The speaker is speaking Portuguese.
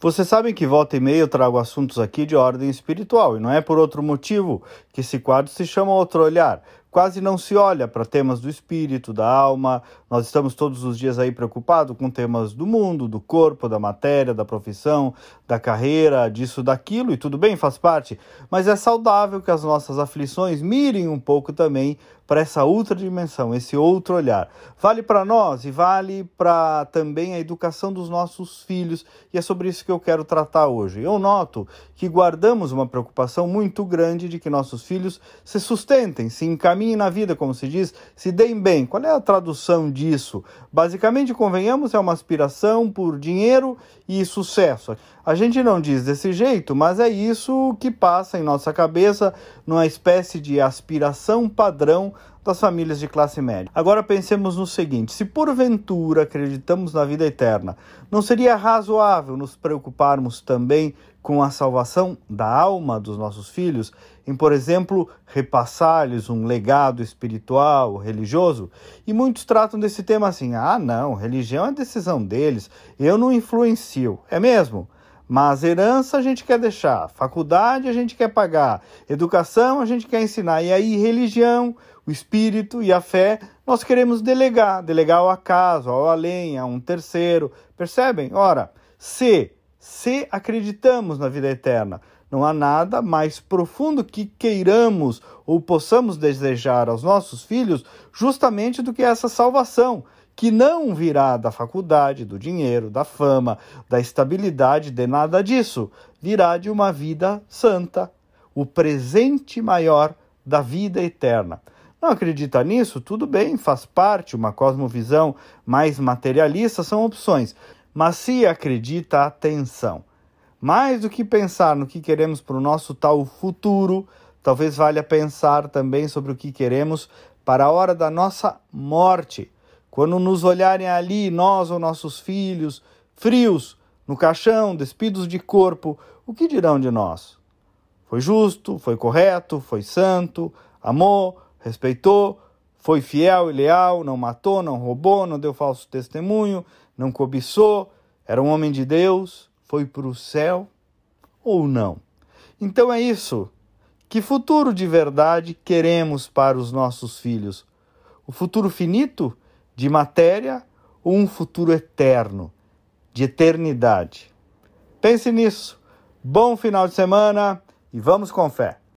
Você sabe que volta e meia eu trago assuntos aqui de ordem espiritual, e não é por outro motivo que esse quadro se chama Outro Olhar. Quase não se olha para temas do espírito, da alma. Nós estamos todos os dias aí preocupados com temas do mundo, do corpo, da matéria, da profissão, da carreira, disso, daquilo, e tudo bem, faz parte. Mas é saudável que as nossas aflições mirem um pouco também para essa outra dimensão, esse outro olhar. Vale para nós e vale para também a educação dos nossos filhos, e é sobre isso que eu quero tratar hoje. Eu noto que guardamos uma preocupação muito grande de que nossos filhos se sustentem, se encaminhem na vida, como se diz, se deem bem. Qual é a tradução disso? Basicamente, convenhamos, é uma aspiração por dinheiro e sucesso. A gente não diz desse jeito, mas é isso que passa em nossa cabeça, numa espécie de aspiração padrão das famílias de classe média. Agora pensemos no seguinte: se porventura acreditamos na vida eterna, não seria razoável nos preocuparmos também com a salvação da alma dos nossos filhos, em, por exemplo, repassar-lhes um legado espiritual, religioso? E muitos tratam desse tema assim: ah, não, religião é decisão deles, eu não influencio. É mesmo? Mas herança a gente quer deixar, faculdade a gente quer pagar, educação a gente quer ensinar, e aí religião, o espírito e a fé nós queremos delegar, delegar ao acaso, ao além, a um terceiro. Percebem? Ora, se, se acreditamos na vida eterna, não há nada mais profundo que queiramos ou possamos desejar aos nossos filhos justamente do que essa salvação que não virá da faculdade, do dinheiro, da fama, da estabilidade, de nada disso. Virá de uma vida santa, o presente maior da vida eterna. Não acredita nisso? Tudo bem, faz parte, uma cosmovisão mais materialista são opções. Mas se acredita, atenção. Mais do que pensar no que queremos para o nosso tal futuro, talvez valha pensar também sobre o que queremos para a hora da nossa morte quando nos olharem ali, nós ou nossos filhos, frios, no caixão, despidos de corpo, o que dirão de nós? Foi justo, foi correto, foi santo, amou, respeitou, foi fiel e leal, não matou, não roubou, não deu falso testemunho, não cobiçou, era um homem de Deus, foi para o céu ou não? Então é isso. Que futuro de verdade queremos para os nossos filhos? O futuro finito? De matéria ou um futuro eterno, de eternidade. Pense nisso. Bom final de semana e vamos com fé.